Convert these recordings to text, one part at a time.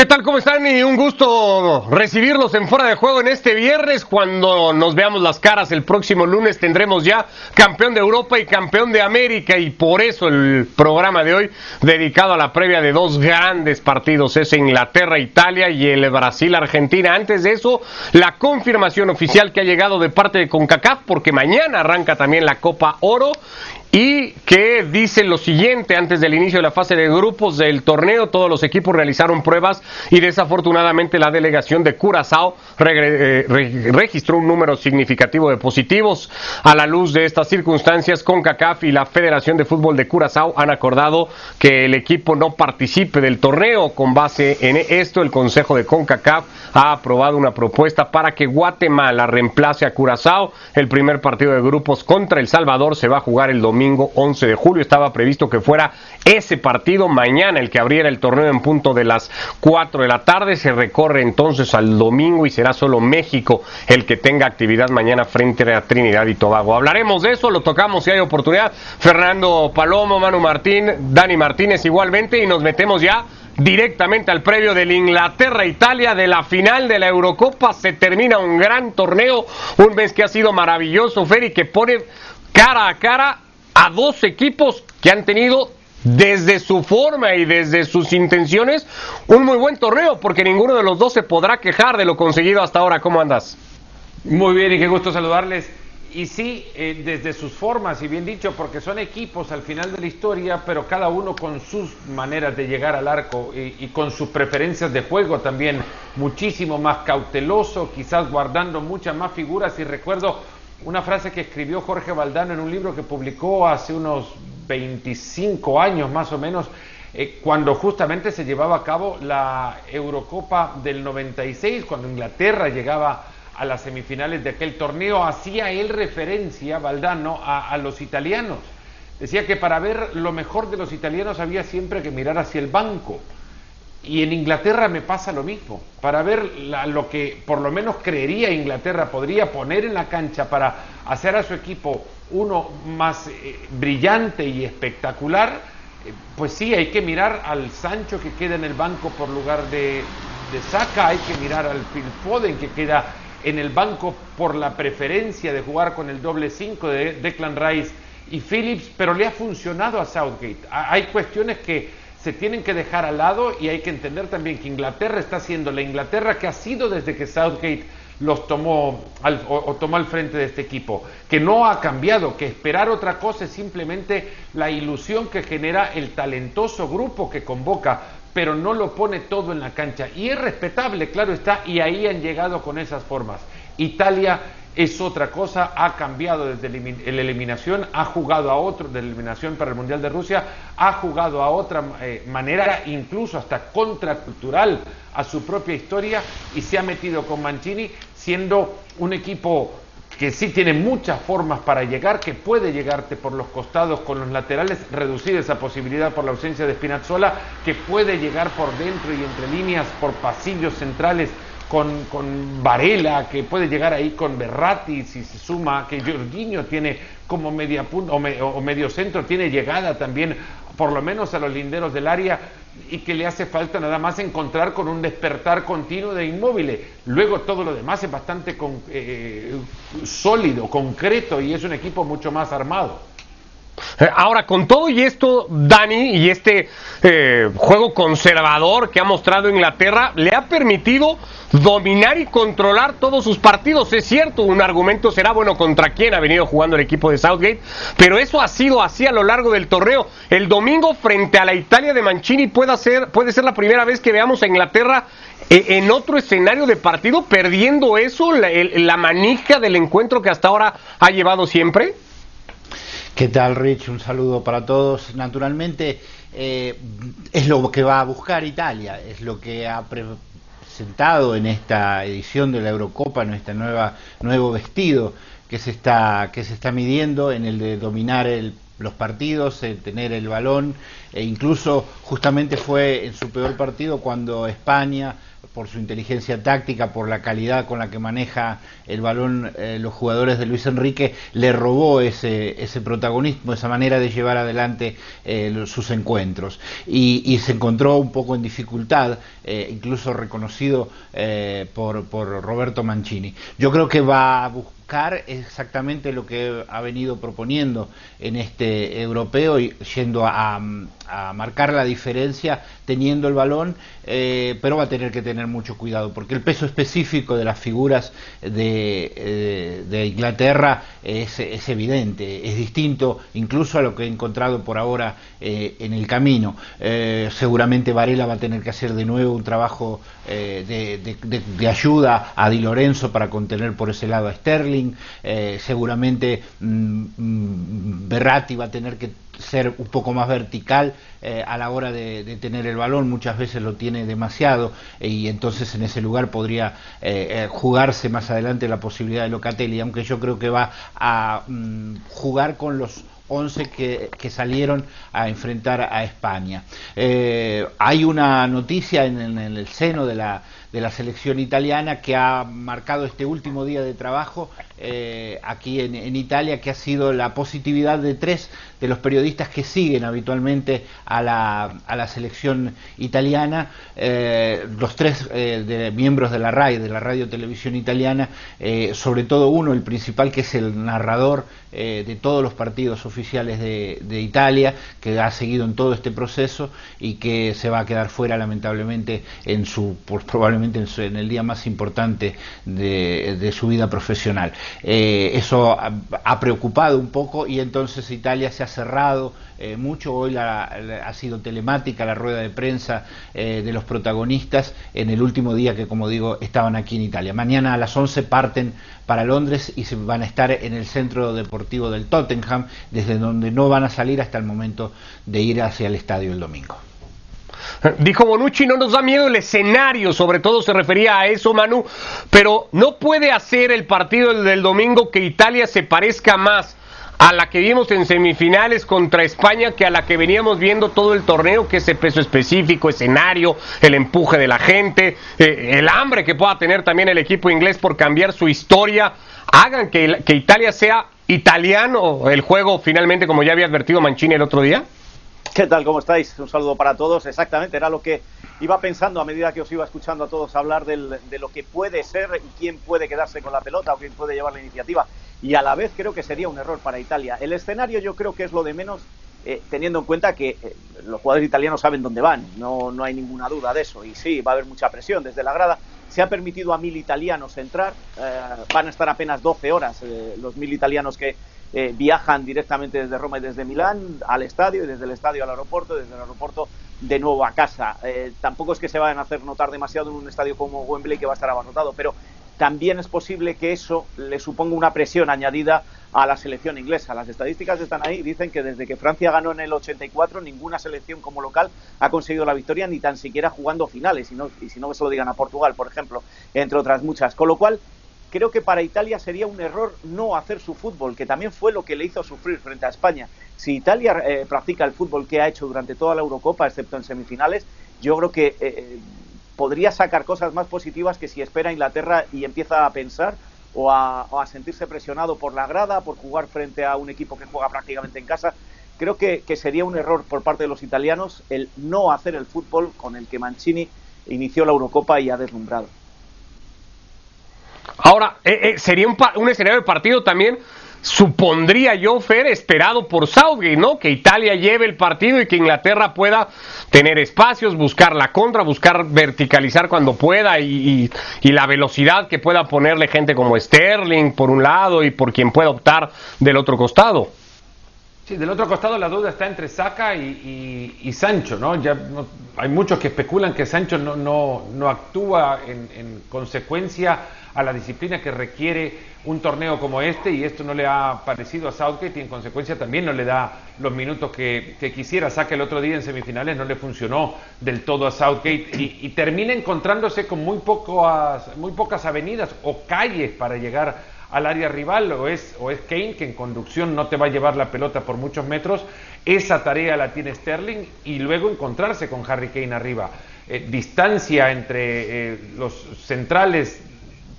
¿Qué tal? ¿Cómo están? Y un gusto recibirlos en Fuera de Juego en este viernes. Cuando nos veamos las caras el próximo lunes tendremos ya campeón de Europa y campeón de América. Y por eso el programa de hoy dedicado a la previa de dos grandes partidos. Es Inglaterra-Italia y el Brasil-Argentina. Antes de eso, la confirmación oficial que ha llegado de parte de CONCACAF porque mañana arranca también la Copa Oro y que dice lo siguiente, antes del inicio de la fase de grupos del torneo, todos los equipos realizaron pruebas y desafortunadamente la delegación de Curazao eh, registró un número significativo de positivos. A la luz de estas circunstancias, CONCACAF y la Federación de Fútbol de Curazao han acordado que el equipo no participe del torneo. Con base en esto, el Consejo de CONCACAF ha aprobado una propuesta para que Guatemala reemplace a Curazao. El primer partido de grupos contra El Salvador se va a jugar el domingo domingo 11 de julio. Estaba previsto que fuera ese partido mañana el que abriera el torneo en punto de las 4 de la tarde. Se recorre entonces al domingo y será solo México el que tenga actividad mañana frente a Trinidad y Tobago. Hablaremos de eso, lo tocamos si hay oportunidad. Fernando Palomo, Manu Martín, Dani Martínez igualmente y nos metemos ya directamente al previo del Inglaterra-Italia de la final de la Eurocopa. Se termina un gran torneo, un mes que ha sido maravilloso, Fer, y que pone cara a cara a dos equipos que han tenido desde su forma y desde sus intenciones un muy buen torneo, porque ninguno de los dos se podrá quejar de lo conseguido hasta ahora. ¿Cómo andas? Muy bien y qué gusto saludarles. Y sí, eh, desde sus formas, y bien dicho, porque son equipos al final de la historia, pero cada uno con sus maneras de llegar al arco y, y con sus preferencias de juego también, muchísimo más cauteloso, quizás guardando muchas más figuras. Y recuerdo una frase que escribió Jorge Valdano en un libro que publicó hace unos 25 años más o menos, eh, cuando justamente se llevaba a cabo la Eurocopa del 96, cuando Inglaterra llegaba a las semifinales de aquel torneo, hacía él referencia, Valdano, a los italianos. Decía que para ver lo mejor de los italianos había siempre que mirar hacia el banco y en Inglaterra me pasa lo mismo. Para ver lo que por lo menos creería Inglaterra podría poner en la cancha para hacer a su equipo uno más eh, brillante y espectacular, eh, pues sí, hay que mirar al Sancho que queda en el banco por lugar de, de Saka, hay que mirar al Phil Foden que queda en el banco por la preferencia de jugar con el doble 5 de Declan Rice y Phillips, pero le ha funcionado a Southgate. Hay cuestiones que se tienen que dejar al lado y hay que entender también que Inglaterra está siendo la Inglaterra que ha sido desde que Southgate los tomó al, o, tomó al frente de este equipo, que no ha cambiado, que esperar otra cosa es simplemente la ilusión que genera el talentoso grupo que convoca, pero no lo pone todo en la cancha. Y es respetable, claro está, y ahí han llegado con esas formas. Italia es otra cosa, ha cambiado desde la eliminación, ha jugado a otro, de eliminación para el Mundial de Rusia, ha jugado a otra eh, manera, incluso hasta contracultural a su propia historia y se ha metido con Mancini siendo un equipo que sí tiene muchas formas para llegar, que puede llegarte por los costados con los laterales, reducir esa posibilidad por la ausencia de Spinazzola, que puede llegar por dentro y entre líneas, por pasillos centrales con, con Varela, que puede llegar ahí con Berratti, si se suma, que Jorginho tiene como media punta o, medio centro, tiene llegada también, por lo menos a los linderos del área, y que le hace falta nada más encontrar con un despertar continuo de inmóviles. Luego todo lo demás es bastante eh, sólido, concreto, y es un equipo mucho más armado. Eh, ahora, con todo y esto, Dani, y este eh, juego conservador que ha mostrado Inglaterra, le ha permitido dominar y controlar todos sus partidos. Es cierto, un argumento será, bueno, contra quién ha venido jugando el equipo de Southgate, pero eso ha sido así a lo largo del torneo. El domingo, frente a la Italia de Mancini, puede ser, puede ser la primera vez que veamos a Inglaterra eh, en otro escenario de partido, perdiendo eso, la, la manija del encuentro que hasta ahora ha llevado siempre. ¿Qué tal, Rich? Un saludo para todos. Naturalmente, eh, es lo que va a buscar Italia, es lo que ha presentado en esta edición de la Eurocopa, en este nueva, nuevo vestido que se, está, que se está midiendo en el de dominar los partidos, en tener el balón, e incluso justamente fue en su peor partido cuando España por su inteligencia táctica, por la calidad con la que maneja el balón eh, los jugadores de Luis Enrique, le robó ese, ese protagonismo, esa manera de llevar adelante eh, sus encuentros. Y, se encontró un poco en dificultad, eh, incluso reconocido por, por Roberto Mancini. Yo creo que va a buscar exactamente lo que ha venido proponiendo en este europeo, y yendo a, marcar la diferencia teniendo el balón, eh, pero va a tener que tener mucho cuidado, porque el peso específico de las figuras de, eh, Inglaterra es, evidente, es distinto incluso a lo que he encontrado por ahora eh, en el camino. seguramente Varela va a tener que hacer de nuevo un trabajo de, de ayuda a Di Lorenzo para contener por ese lado a Sterling eh, seguramente mm, mm, Berratti va a tener que ser un poco más vertical eh, a la hora de, tener el balón, muchas veces lo tiene demasiado y entonces en ese lugar podría eh, jugarse más adelante la posibilidad de Locatelli, aunque yo creo que va a mm, jugar con los 11 que, salieron a enfrentar a España. hay una noticia en, el seno de la, de la selección italiana que ha marcado este último día de trabajo eh, aquí en, Italia, que ha sido la positividad de tres de los periodistas que siguen habitualmente a la, a la selección italiana, eh, los tres eh, de, miembros de la RAI, de la Radio Televisión Italiana, sobre todo uno, el principal, que es el narrador de todos los partidos oficiales de, Italia, que ha seguido en todo este proceso y que se va a quedar fuera lamentablemente en su, probablemente en, en el día más importante de su vida profesional. Eh, eso ha, preocupado un poco y entonces Italia se ha cerrado eh, mucho. Hoy ha sido telemática la rueda de prensa eh, de los protagonistas en el último día que, como digo, estaban aquí en Italia. Mañana a las 11 parten para Londres y se van a estar en el centro deportivo del Tottenham, desde donde no van a salir hasta el momento de ir hacia el estadio el domingo. Dijo Bonucci, no nos da miedo el escenario, sobre todo se refería a eso, Manu, pero no puede hacer el partido del domingo que Italia se parezca más a la que vimos en semifinales contra España que a la que veníamos viendo todo el torneo, que ese peso específico, escenario, el empuje de la gente, eh, el hambre que pueda tener también el equipo inglés por cambiar su historia, hagan que, que Italia sea italiano el juego finalmente, como ya había advertido Mancini el otro día? ¿Qué tal? ¿Cómo estáis? Un saludo para todos. Exactamente, era lo que iba pensando a medida que os iba escuchando a todos hablar de lo que puede ser y quién puede quedarse con la pelota o quién puede llevar la iniciativa. Y a la vez creo que sería un error para Italia. El escenario yo creo que es lo de menos, eh, teniendo en cuenta que eh, los jugadores italianos saben dónde van. No, no hay ninguna duda de eso. Y sí, va a haber mucha presión desde la grada. Se ha permitido a mil italianos entrar. Eh, van a estar apenas 12 horas los mil italianos que eh, viajan directamente desde Roma y desde Milán al estadio y desde el estadio al aeropuerto, desde el aeropuerto de nuevo a casa. Eh, tampoco es que se vayan a hacer notar demasiado en un estadio como Wembley que va a estar abarrotado, pero también es posible que eso le suponga una presión añadida a la selección inglesa. Las estadísticas están ahí, dicen que desde que Francia ganó en el 84 ninguna selección como local ha conseguido la victoria ni tan siquiera jugando finales, y, no, si no se lo digan a Portugal, por ejemplo, entre otras muchas. Con lo cual, creo que para Italia sería un error no hacer su fútbol, que también fue lo que le hizo sufrir frente a España. Si Italia eh, practica el fútbol que ha hecho durante toda la Eurocopa, excepto en semifinales, yo creo que eh, podría sacar cosas más positivas que si espera a Inglaterra y empieza a pensar o a, sentirse presionado por la grada, por jugar frente a un equipo que juega prácticamente en casa. Creo que sería un error por parte de los italianos el no hacer el fútbol con el que Mancini inició la Eurocopa y ha deslumbrado. Ahora, eh, eh, sería un, un, escenario de partido también, supondría yo, Fer, esperado por Southgate, ¿no? Que Italia lleve el partido y que Inglaterra pueda tener espacios, buscar la contra, buscar verticalizar cuando pueda y, y la velocidad que pueda ponerle gente como Sterling por un lado y por quien pueda optar del otro costado. Sí, del otro costado la duda está entre Saca y, Sancho, ¿no? Ya hay muchos que especulan que Sancho no, no, no actúa en, en, consecuencia a la disciplina que requiere un torneo como este y esto no le ha parecido a Southgate y en consecuencia también no le da los minutos que, quisiera. Saca el otro día en semifinales no le funcionó del todo a Southgate y, y termina encontrándose con muy, pocas, muy pocas avenidas o calles para llegar al área rival o es, o es Kane, que en conducción no te va a llevar la pelota por muchos metros. Esa tarea la tiene Sterling y luego encontrarse con Harry Kane arriba. eh, distancia entre eh, los centrales,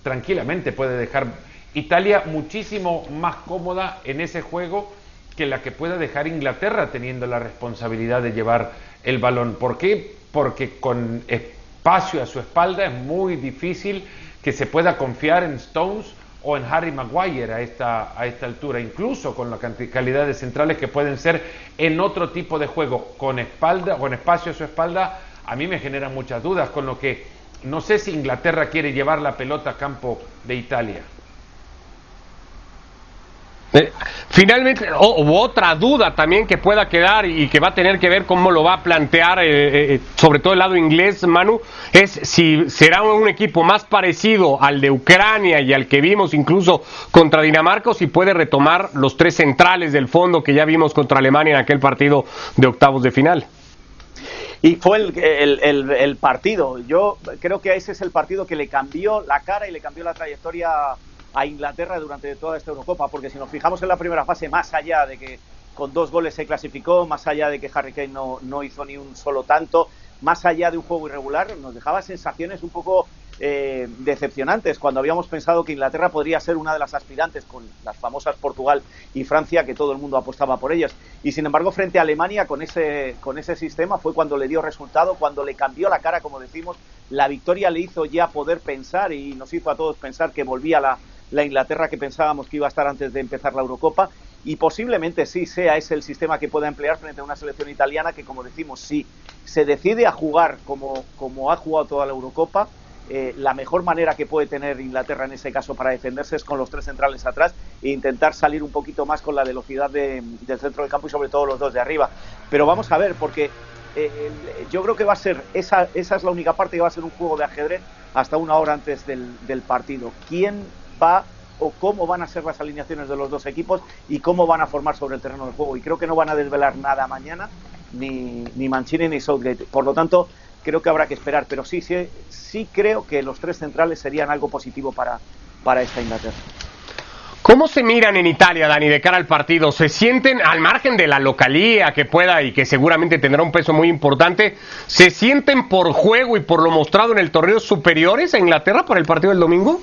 tranquilamente puede dejar Italia muchísimo más cómoda en ese juego que la que pueda dejar Inglaterra teniendo la responsabilidad de llevar el balón. ¿Por qué? Porque con espacio a su espalda es muy difícil que se pueda confiar en Stones o en Harry Maguire a esta, a esta altura, incluso con la calidad de centrales que pueden ser en otro tipo de juego, con espalda, con espacio a su espalda, a mí me generan muchas dudas, con lo que no sé si Inglaterra quiere llevar la pelota a campo de Italia. Eh, finalmente, otra duda también que pueda quedar y que va a tener que ver cómo lo va a plantear, eh, eh, sobre todo el lado inglés, Manu, es si será un equipo más parecido al de Ucrania y al que vimos incluso contra Dinamarca o si puede retomar los tres centrales del fondo que ya vimos contra Alemania en aquel partido de octavos de final. Y fue el partido, yo creo que ese es el partido que le cambió la cara y le cambió la trayectoria a Inglaterra durante toda esta Eurocopa, porque si nos fijamos en la primera fase, más allá de que con dos goles se clasificó, más allá de que Harry Kane no, no hizo ni un solo tanto, más allá de un juego irregular, nos dejaba sensaciones un poco eh, decepcionantes cuando habíamos pensado que Inglaterra podría ser una de las aspirantes con las famosas Portugal y Francia, que todo el mundo apostaba por ellas. Y sin embargo, frente a Alemania, con ese, con ese sistema, fue cuando le dio resultado, cuando le cambió la cara, como decimos. La victoria le hizo ya poder pensar y nos hizo a todos pensar que volvía la, la Inglaterra que pensábamos que iba a estar antes de empezar la Eurocopa y posiblemente sí sea ese el sistema que pueda emplear frente a una selección italiana que, como decimos, si se decide a jugar como, como ha jugado toda la Eurocopa, eh, la mejor manera que puede tener Inglaterra en ese caso para defenderse es con los tres centrales atrás e intentar salir un poquito más con la velocidad del centro del campo y sobre todo los dos de arriba. Pero vamos a ver, porque eh, yo creo que va a ser, esa, esa es la única parte que va a ser un juego de ajedrez hasta una hora antes del, del partido. ¿Quién o cómo van a ser las alineaciones de los dos equipos y cómo van a formar sobre el terreno del juego. Y creo que no van a desvelar nada mañana, ni, ni Mancini ni Southgate. Por lo tanto, creo que habrá que esperar. Pero sí, sí, sí creo que los tres centrales serían algo positivo para, para esta Inglaterra. ¿Cómo se miran en Italia, Dani, de cara al partido? ¿Se sienten al margen de la localía que pueda y que seguramente tendrá un peso muy importante? ¿Se sienten por juego y por lo mostrado en el torneo superiores a Inglaterra para el partido del domingo?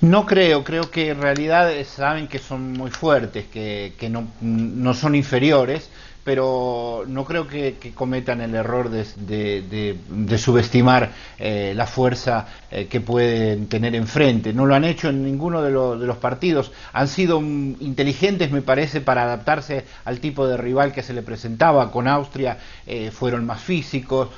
No creo, creo que en realidad saben que son muy fuertes, que, no, no son inferiores, pero no creo que, cometan el error de, subestimar eh, la fuerza eh, que pueden tener enfrente. No lo han hecho en ninguno de, los partidos. Han sido inteligentes, me parece, para adaptarse al tipo de rival que se le presentaba. Con Austria eh, fueron más físicos.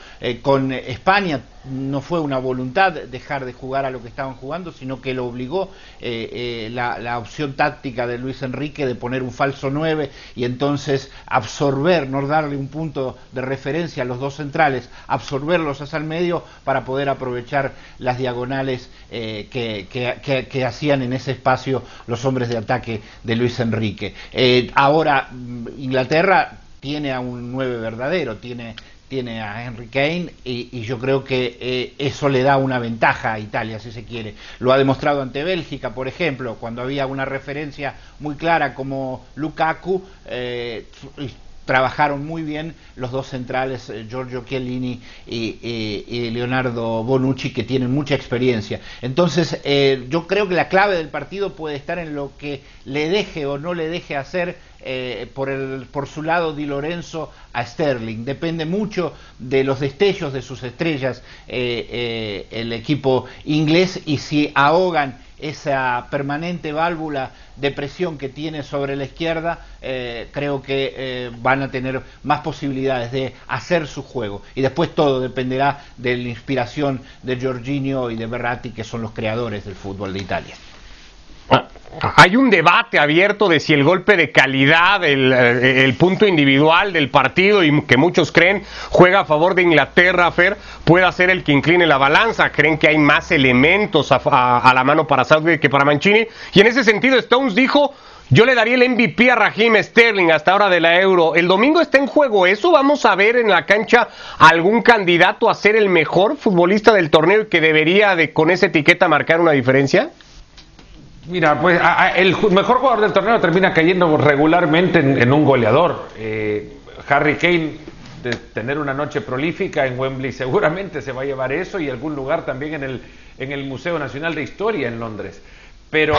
con España no fue una voluntad dejar de jugar a lo que estaban jugando, sino que lo obligó la, la opción táctica de Luis Enrique de poner un falso 9 y entonces absorber no darle un punto de referencia a los dos centrales, absorberlos hacia el medio para poder aprovechar las diagonales eh, que, hacían en ese espacio los hombres de ataque de Luis Enrique. Eh, ahora mm, Inglaterra tiene a un nueve verdadero, tiene tiene a Henry Kane y, yo creo que eh, eso le da una ventaja a Italia, si se quiere. Lo ha demostrado ante Bélgica, por ejemplo, cuando había una referencia muy clara como Lukaku, trabajaron muy bien los dos centrales, eh, Giorgio Chiellini y, Leonardo Bonucci, que tienen mucha experiencia. Entonces, eh, yo creo que la clave del partido puede estar en lo que le deje o no le deje hacer eh, por, el, por su lado Di Lorenzo a Sterling. Depende mucho de los destellos de sus estrellas el equipo inglés y si ahogan esa permanente válvula de presión que tiene sobre la izquierda, eh, creo que eh, van a tener más posibilidades de hacer su juego. Y después todo dependerá de la inspiración de Jorginho y de Berratti, que son los creadores del fútbol de Italia. Hay un debate abierto de si el golpe de calidad, eh, el, punto individual del partido y que muchos creen juega a favor de Inglaterra, Fer, pueda ser el que incline la balanza. Creen que hay más elementos a, la mano para Southgate que para Mancini. Y en ese sentido, Stones dijo: Yo le daría el MVP a Raheem Sterling hasta ahora de la Euro. ¿El domingo está en juego eso? ¿Vamos a ver en la cancha algún candidato a ser el mejor futbolista del torneo y que debería de con esa etiqueta marcar una diferencia? Mira, pues el mejor jugador del torneo termina cayendo regularmente en, un goleador. Eh, Harry Kane de tener una noche prolífica en Wembley, seguramente se va a llevar eso y algún lugar también en el, en el Museo Nacional de Historia en Londres. Pero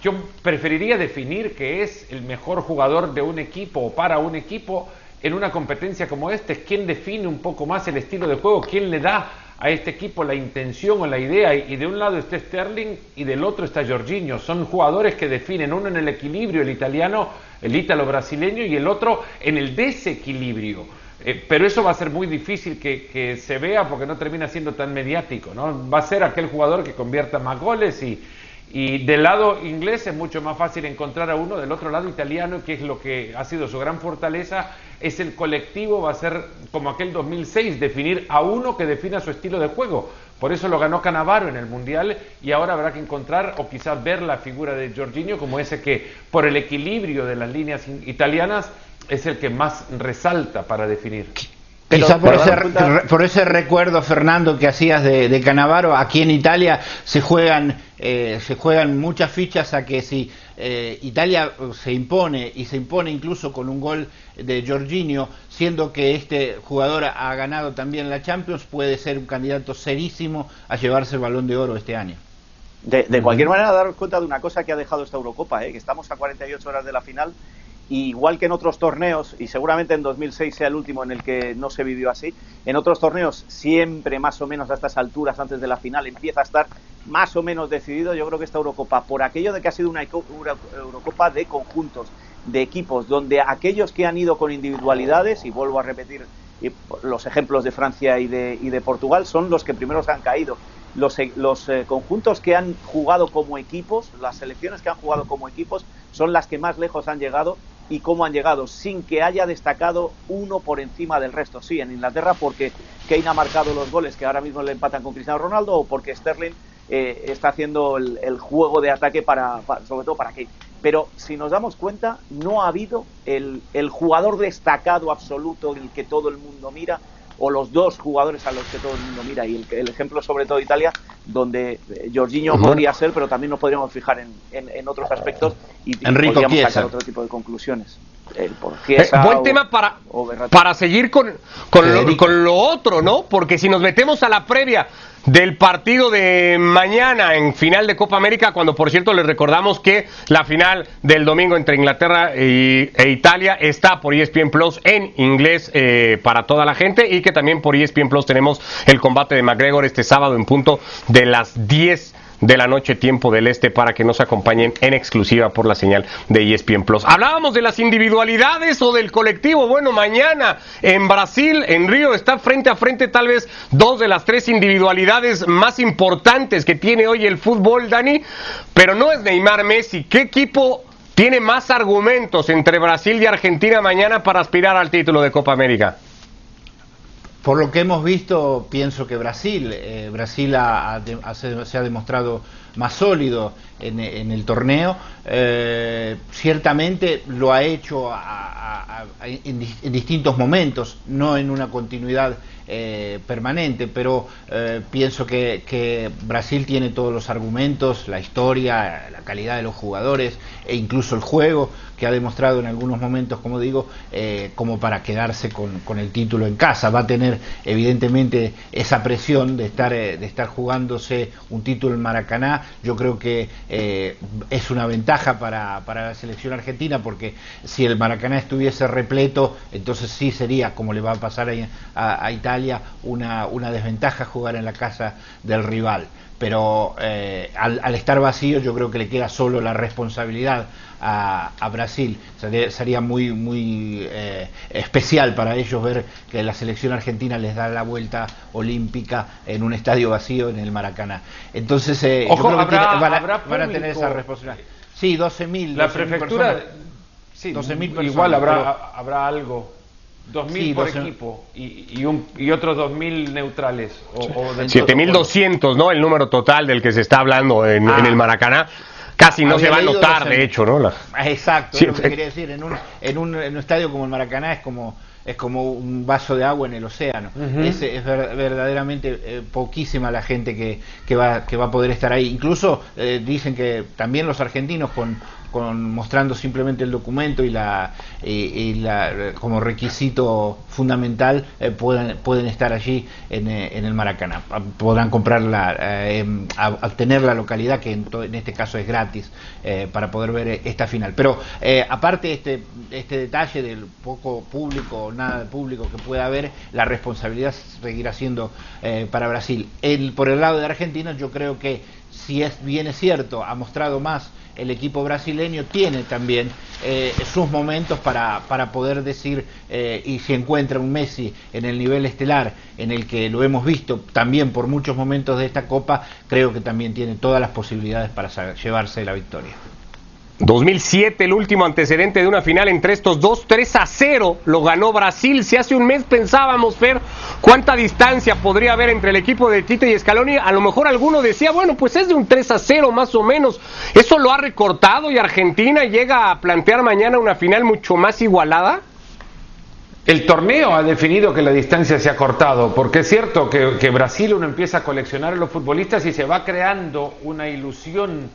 yo preferiría definir que es el mejor jugador de un equipo o para un equipo en una competencia como esta, es quien define un poco más el estilo de juego, quién le da a este equipo la intención o la idea. Y de un lado está Sterling y del otro está Jorginho. Son jugadores que definen uno en el equilibrio, el italiano, el ítalo brasileño, y el otro en el desequilibrio. Eh, pero eso va a ser muy difícil que, que, se vea porque no termina siendo tan mediático. ¿no? Va a ser aquel jugador que convierta más goles y, y del lado inglés es mucho más fácil encontrar a uno, del otro lado italiano, que es lo que ha sido su gran fortaleza, es el colectivo, va a ser como aquel 2006, definir a uno que defina su estilo de juego. Por eso lo ganó Canavaro en el Mundial y ahora habrá que encontrar o quizás ver la figura de Jorginho como ese que por el equilibrio de las líneas italianas es el que más resalta para definir. Quizá por ese, por ese, recuerdo, Fernando, que hacías de, de Canavaro, aquí en Italia se juegan, eh, se juegan muchas fichas a que si eh, Italia se impone, y se impone incluso con un gol de Jorginho, siendo que este jugador ha ganado también la Champions, puede ser un candidato serísimo a llevarse el balón de oro este año. De, cualquier manera, daros cuenta de una cosa que ha dejado esta Eurocopa, ¿eh? que estamos a 48 horas de la final igual que en otros torneos, y seguramente en 2006 sea el último en el que no se vivió así, en otros torneos siempre más o menos a estas alturas, antes de la final, empieza a estar más o menos decidido. Yo creo que esta Eurocopa, por aquello de que ha sido una Eurocopa de conjuntos, de equipos, donde aquellos que han ido con individualidades, y vuelvo a repetir los ejemplos de Francia y de, y de Portugal, son los que primero se han caído. Los, los eh, conjuntos que han jugado como equipos, las selecciones que han jugado como equipos, son las que más lejos han llegado y cómo han llegado, sin que haya destacado uno por encima del resto. Sí, en Inglaterra porque Kane ha marcado los goles que ahora mismo le empatan con Cristiano Ronaldo o porque Sterling eh, está haciendo el, juego de ataque para, sobre todo para Kane. Pero si nos damos cuenta, no ha habido el, el jugador destacado absoluto, el que todo el mundo mira, o los dos jugadores a los que todo el mundo mira. Y el, ejemplo, sobre todo Italia, donde eh, Jorginho podría ser, pero también nos podríamos fijar en, en, otros aspectos y, podríamos sacar otro tipo de conclusiones. Eh, buen tema para, para seguir con, con lo, con lo otro, ¿no? Porque si nos metemos a la previa del partido de mañana en final de Copa América, cuando por cierto les recordamos que la final del domingo entre Inglaterra e, Italia está por ESPN Plus en inglés eh, para toda la gente y que también por ESPN Plus tenemos el combate de McGregor este sábado en punto de las 10 de la noche, tiempo del este, para que nos acompañen en exclusiva por la señal de ESPN Plus. Hablábamos de las individualidades o del colectivo. Bueno, mañana en Brasil, en Río, está frente a frente tal vez dos de las tres individualidades más importantes que tiene hoy el fútbol, Dani, pero no es Neymar Messi. ¿Qué equipo tiene más argumentos entre Brasil y Argentina mañana para aspirar al título de Copa América? Por lo que hemos visto, pienso que Brasil, eh, Brasil se ha demostrado más sólido en, el torneo. Eh, ciertamente lo ha hecho en, distintos momentos, no en una continuidad eh, permanente, pero pienso que, Brasil tiene todos los argumentos, la historia, la calidad de los jugadores e incluso el juego que ha demostrado en algunos momentos, como digo, eh, como para quedarse con, el título en casa. Va a tener evidentemente esa presión de estar, eh, de estar jugándose un título en Maracaná. Yo creo que eh, es una ventaja para, la selección argentina porque si el Maracaná estuviese repleto, entonces sí sería, como le va a pasar a, a Italia, una, una desventaja jugar en la casa del rival pero eh, al, estar vacío yo creo que le queda solo la responsabilidad a, Brasil. Sería, muy, muy eh, especial para ellos ver que la selección argentina les da la vuelta olímpica en un estadio vacío en el Maracaná. Entonces eh, yo creo que van, a, tener esa responsabilidad. Sí, 12.000. La prefectura, sí, 12.000 igual habrá, habrá algo 2.000 por equipo y, y, un, y otros 2.000 neutrales. O, 7.200, ¿no? El número total del que se está hablando en, en el ah. Maracaná. Casi no se va a notar, de hecho, ¿no? Ah, exacto, es lo que quería decir. En un, en, un, en un estadio como el Maracaná es como es como un vaso de agua en el océano. es, es, verdaderamente eh, poquísima la gente que, que, va, que va a poder estar ahí. Incluso eh, dicen que también los argentinos con, con, mostrando simplemente el documento y la, y, la como requisito fundamental eh, pueden, estar allí en, eh, en el Maracaná. Podrán comprarla, eh, obtener la localidad, que en, en, este caso es gratis, para poder ver esta final. Pero aparte este, este detalle del poco público nada de público que pueda haber, la responsabilidad seguirá siendo para Brasil. El, por el lado de Argentina, yo creo que si es bien es cierto, ha mostrado más el equipo brasileño, tiene también eh, sus momentos para, para poder decir, eh, y si encuentra un Messi en el nivel estelar, en el que lo hemos visto también por muchos momentos de esta Copa, creo que también tiene todas las posibilidades para llevarse la victoria. 2007, el último antecedente de una final entre estos dos, 3 a 0 lo ganó Brasil. Si hace un mes pensábamos, ver cuánta distancia podría haber entre el equipo de Tite y Scaloni, a lo mejor alguno decía, bueno, pues es de un 3 a 0 más o menos. Eso lo ha recortado y Argentina llega a plantear mañana una final mucho más igualada. El torneo ha definido que la distancia se ha cortado, porque es cierto que, Brasil uno empieza a coleccionar a los futbolistas y se va creando una ilusión.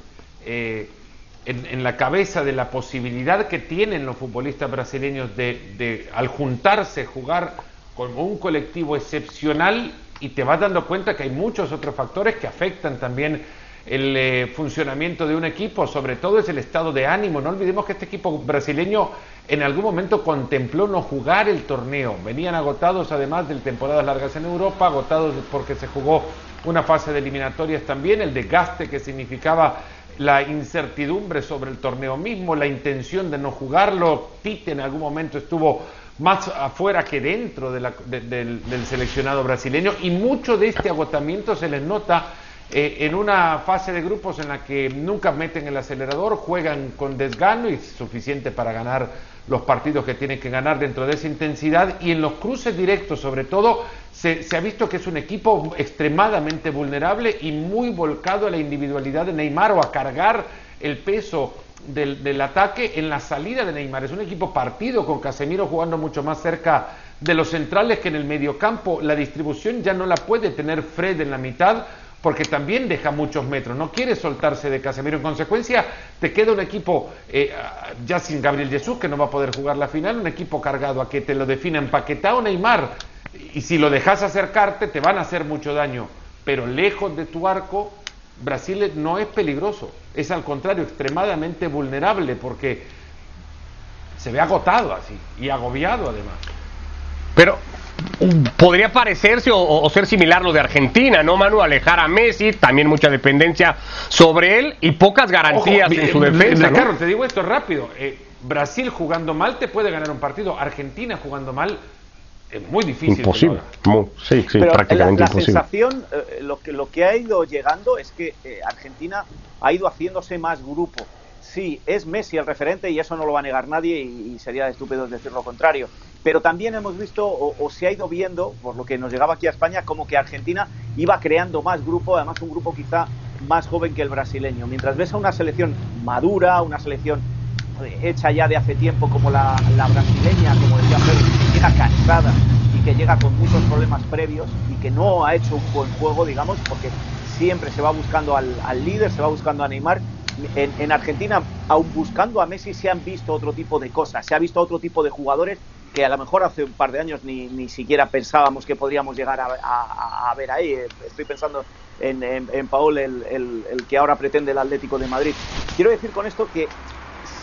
Eh, en, la cabeza de la posibilidad que tienen los futbolistas brasileños de, al juntarse, jugar como un colectivo excepcional y te vas dando cuenta que hay muchos otros factores que afectan también el eh, funcionamiento de un equipo, sobre todo es el estado de ánimo. No olvidemos que este equipo brasileño en algún momento contempló no jugar el torneo. Venían agotados además de temporadas largas en Europa, agotados porque se jugó una fase de eliminatorias también, el desgaste que significaba la incertidumbre sobre el torneo mismo, la intención de no jugarlo. Tite en algún momento estuvo más afuera que dentro del, seleccionado brasileño y mucho de este agotamiento se les nota eh, en una fase de grupos en la que nunca meten el acelerador, juegan con desgano y suficiente para ganar los partidos que tienen que ganar dentro de esa intensidad y en los cruces directos sobre todo se, ha visto que es un equipo extremadamente vulnerable y muy volcado a la individualidad de Neymar o a cargar el peso del, del, ataque en la salida de Neymar. Es un equipo partido con Casemiro jugando mucho más cerca de los centrales que en el mediocampo. La distribución ya no la puede tener Fred en la mitad porque también deja muchos metros, no quiere soltarse de Casemiro. En consecuencia, te queda un equipo eh, ya sin Gabriel Jesús, que no va a poder jugar la final, un equipo cargado a que te lo defina empaquetado Neymar. Y si lo dejas acercarte, te van a hacer mucho daño. Pero lejos de tu arco, Brasil no es peligroso, es al contrario, extremadamente vulnerable, porque se ve agotado así y agobiado además. Pero podría parecerse o, ser similar lo de Argentina, ¿no, Manu? Alejar a Messi, también mucha dependencia sobre él y pocas garantías en su defensa. Claro, te digo esto rápido. Eh, Brasil jugando mal te puede ganar un partido. Argentina jugando mal es muy difícil. Imposible. sí, sí, prácticamente la, la sensación, eh, lo, que, lo que ha ido llegando es que eh, Argentina ha ido haciéndose más grupo sí, es Messi el referente y eso no lo va a negar nadie y, sería estúpido decir lo contrario. Pero también hemos visto o, se ha ido viendo, por lo que nos llegaba aquí a España, como que Argentina iba creando más grupo, además un grupo quizá más joven que el brasileño. Mientras ves a una selección madura, una selección hecha ya de hace tiempo como la, brasileña, como decía Pedro, que llega cansada y que llega con muchos problemas previos y que no ha hecho un buen juego, digamos, porque siempre se va buscando al, al líder, se va buscando a Neymar en, Argentina, aún buscando a Messi, se han visto otro tipo de cosas, se ha visto otro tipo de jugadores que a lo mejor hace un par de años ni, ni siquiera pensábamos que podríamos llegar a, ver ahí. Estoy pensando en, en, Paul, el, el, que ahora pretende el Atlético de Madrid. Quiero decir con esto que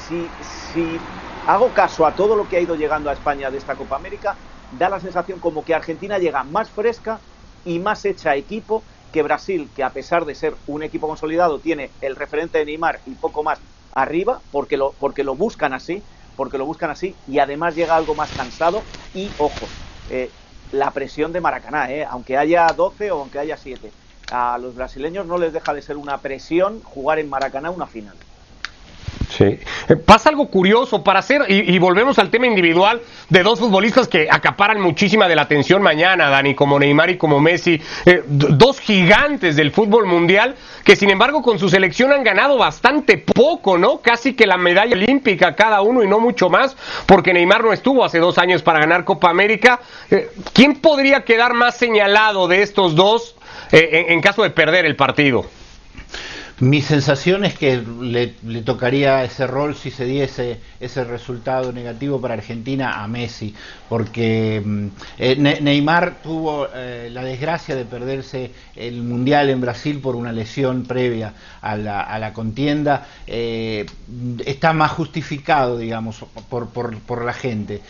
si, si hago caso a todo lo que ha ido llegando a España de esta Copa América, da la sensación como que Argentina llega más fresca y más hecha equipo que Brasil, que a pesar de ser un equipo consolidado, tiene el referente de Neymar y poco más arriba, porque lo, porque lo buscan así, porque lo buscan así, y además llega algo más cansado. Y ojo, eh, la presión de Maracaná, eh, aunque haya 12 o aunque haya 7, a los brasileños no les deja de ser una presión jugar en Maracaná una final. Sí. Eh, pasa algo curioso para hacer, y, volvemos al tema individual de dos futbolistas que acaparan muchísima de la atención mañana, Dani, como Neymar y como Messi, eh, dos gigantes del fútbol mundial que sin embargo con su selección han ganado bastante poco, ¿no? Casi que la medalla olímpica cada uno y no mucho más, porque Neymar no estuvo hace dos años para ganar Copa América. Eh, ¿Quién podría quedar más señalado de estos dos en caso de perder el partido? Mi sensación es que le, le, tocaría ese rol si se diese ese resultado negativo para Argentina a Messi, porque mm, eh, Neymar tuvo eh, la desgracia de perderse el Mundial en Brasil por una lesión previa a la, a la contienda. Eh, está más justificado, digamos, por, la gente.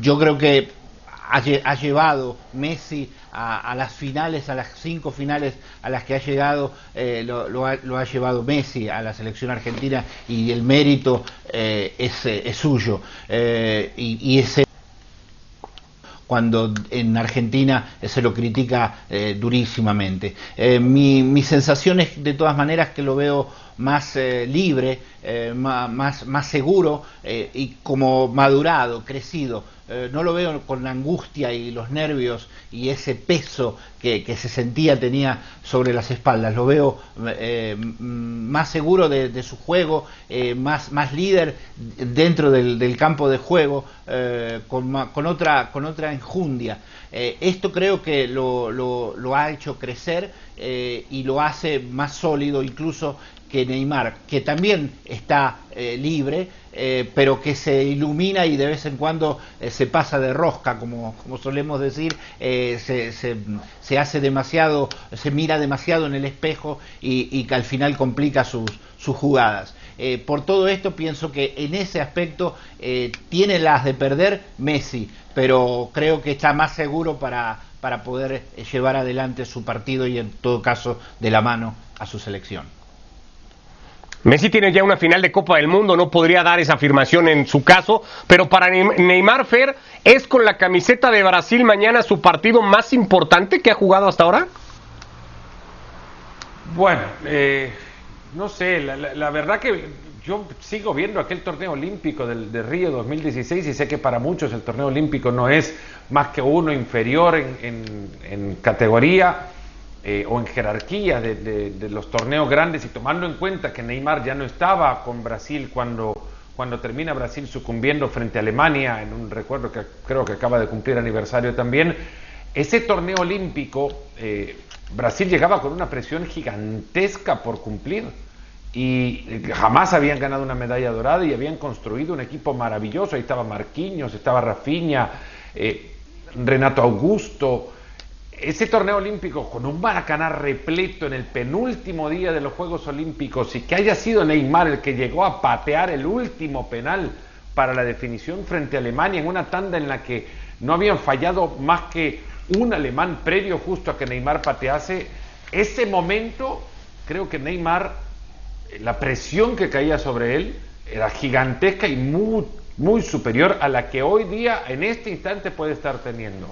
Yo creo que ha, llevado Messi a, las finales, a las cinco finales a las que ha llegado, eh, lo, ha, llevado Messi a la selección argentina y el mérito eh, es, suyo. Eh, y, ese cuando en Argentina se lo critica durísimamente. mi, mi sensación es de todas maneras que lo veo más libre, más, más, seguro y como madurado, crecido. Eh, no lo veo con la angustia y los nervios y ese peso que, se sentía tenía sobre las espaldas. Lo veo eh, más seguro de, su juego, eh, más, más líder dentro del, campo de juego, con, otra, con otra enjundia. Esto creo que lo, lo ha hecho crecer y lo hace más sólido incluso que Neymar, que también está eh, libre, eh, pero que se ilumina y de vez en cuando eh, se pasa de rosca, como, como solemos decir, se, se, hace demasiado, se mira demasiado en el espejo y, que al final complica sus, sus jugadas. Por todo esto pienso que en ese aspecto tiene las de perder Messi, pero creo que está más seguro para, para poder llevar adelante su partido y en todo caso de la mano a su selección. Messi tiene ya una final de Copa del Mundo, no podría dar esa afirmación en su caso, pero para Neymar Fer, ¿es con la camiseta de Brasil mañana su partido más importante que ha jugado hasta ahora? Bueno, eh, no sé, la, verdad que yo sigo viendo aquel torneo olímpico del, de Río 2016 y sé que para muchos el torneo olímpico no es más que uno inferior en categoría eh, o en jerarquía de, los torneos grandes y tomando en cuenta que Neymar ya no estaba con Brasil cuando, cuando termina Brasil sucumbiendo frente a Alemania, en un recuerdo que creo que acaba de cumplir aniversario también, ese torneo olímpico, eh, Brasil llegaba con una presión gigantesca por cumplir y jamás habían ganado una medalla dorada y habían construido un equipo maravilloso, ahí estaba Marquinhos, estaba Rafinha, eh, Renato Augusto, ese torneo olímpico con un Maracaná repleto en el penúltimo día de los Juegos Olímpicos y que haya sido Neymar el que llegó a patear el último penal para la definición frente a Alemania en una tanda en la que no habían fallado más que un alemán previo justo a que Neymar patease, ese momento creo que Neymar, la presión que caía sobre él era gigantesca y muy, muy superior a la que hoy día en este instante puede estar teniendo.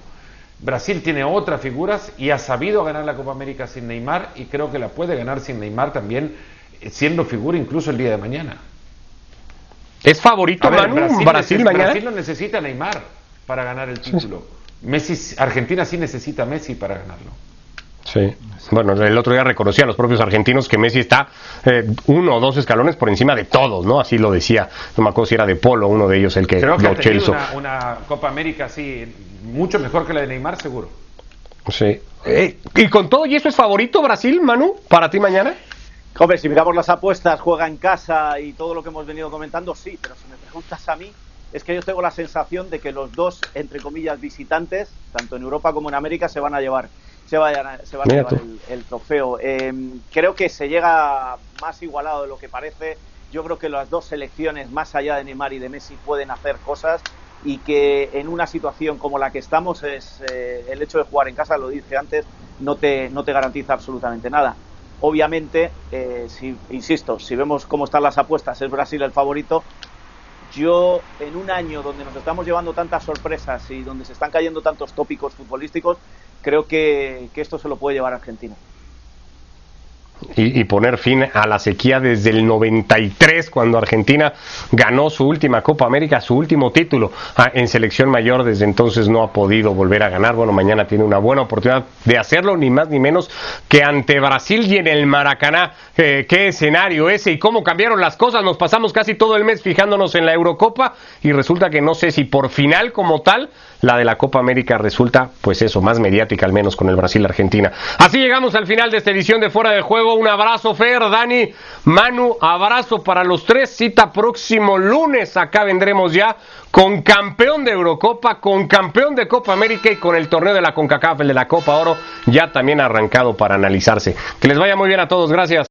Brasil tiene otras figuras y ha sabido ganar la Copa América sin Neymar y creo que la puede ganar sin Neymar también, eh, siendo figura incluso el día de mañana. ¿Es favorito Brasil, Brasil mañana? Brasil no necesita Neymar para ganar el título. Messi, Argentina sí necesita Messi para ganarlo. Sí. Bueno, el otro día reconocían los propios argentinos que Messi está eh, uno o dos escalones por encima de todos, ¿no? Así lo decía. No me acuerdo si era de Polo, uno de ellos el que Creo que lo ha una, una, Copa América así, mucho mejor que la de Neymar, seguro. Sí. Eh, y con todo, ¿y eso es favorito Brasil, Manu, para ti mañana? Hombre, si miramos las apuestas, juega en casa y todo lo que hemos venido comentando, sí, pero si me preguntas a mí, es que yo tengo la sensación de que los dos, entre comillas, visitantes, tanto en Europa como en América, se van a llevar se, vayan a, se van a llevar el, trofeo. Em, creo que se llega más igualado de lo que parece. Yo creo que las dos selecciones, más allá de Neymar y de Messi, pueden hacer cosas y que en una situación como la que estamos es eh, el hecho de jugar en casa, lo dije antes, no te, no te garantiza absolutamente nada. Obviamente, eh, si, insisto, si vemos cómo están las apuestas, es Brasil el favorito. Yo, en un año donde nos estamos llevando tantas sorpresas y donde se están cayendo tantos tópicos futbolísticos, creo que, que esto se lo puede llevar a Argentina y, poner fin a la sequía desde el 93, cuando Argentina ganó su última Copa América, su último título ah, en selección mayor. Desde entonces no ha podido volver a ganar. Bueno, mañana tiene una buena oportunidad de hacerlo, ni más ni menos que ante Brasil y en el Maracaná. Eh, ¿Qué escenario ese y cómo cambiaron las cosas? Nos pasamos casi todo el mes fijándonos en la Eurocopa y resulta que no sé si por final como tal la de la Copa América resulta, pues eso, más mediática al menos con el Brasil-Argentina. Así llegamos al final de esta edición de Fuera de Juego un abrazo, Fer, Dani, Manu, abrazo para los tres. Cita próximo lunes. Acá vendremos ya con campeón de Eurocopa, con campeón de Copa América y con el torneo de la CONCACAF, el de la Copa Oro, ya también arrancado para analizarse. Que les vaya muy bien a todos. Gracias.